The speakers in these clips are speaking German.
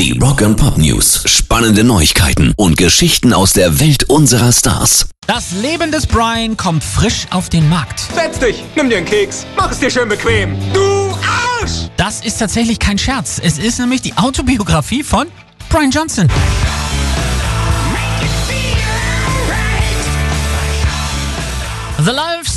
Die Rock and Pop News. Spannende Neuigkeiten und Geschichten aus der Welt unserer Stars. Das Leben des Brian kommt frisch auf den Markt. Setz dich, nimm dir einen Keks, mach es dir schön bequem. Du Arsch! Das ist tatsächlich kein Scherz. Es ist nämlich die Autobiografie von Brian Johnson. The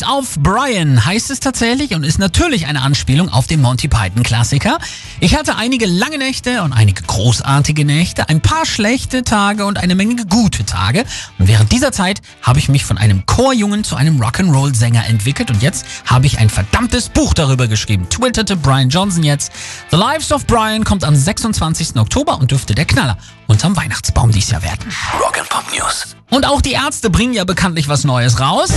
Of Brian heißt es tatsächlich und ist natürlich eine Anspielung auf den Monty Python Klassiker. Ich hatte einige lange Nächte und einige großartige Nächte, ein paar schlechte Tage und eine Menge gute Tage. Und während dieser Zeit habe ich mich von einem Chorjungen zu einem Rock'n'Roll-Sänger entwickelt und jetzt habe ich ein verdammtes Buch darüber geschrieben. Twitterte Brian Johnson jetzt. The Lives of Brian kommt am 26. Oktober und dürfte der Knaller unterm Weihnachtsbaum dies Jahr werden. Rock and Pop News. Und auch die Ärzte bringen ja bekanntlich was Neues raus.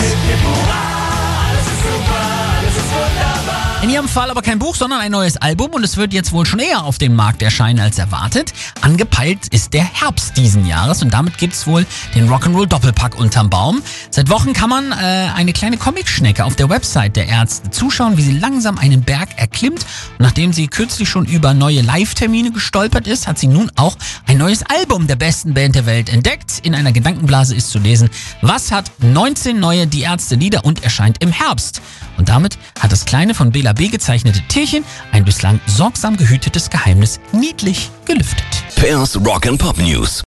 In ihrem Fall aber kein Buch, sondern ein neues Album und es wird jetzt wohl schon eher auf dem Markt erscheinen als erwartet. Angepeilt ist der Herbst diesen Jahres und damit gibt's wohl den Rock'n'Roll Doppelpack unterm Baum. Seit Wochen kann man äh, eine kleine Comicschnecke auf der Website der Ärzte zuschauen, wie sie langsam einen Berg erklimmt. Und nachdem sie kürzlich schon über neue Live-Termine gestolpert ist, hat sie nun auch ein neues Album der besten Band der Welt entdeckt. In einer Gedankenblase ist zu lesen, was hat 19 neue Die Ärzte Lieder und erscheint im Herbst. Und damit hat das kleine von Bela B gezeichnete Tierchen ein bislang sorgsam gehütetes Geheimnis niedlich gelüftet. Pairs Rock and Pop News.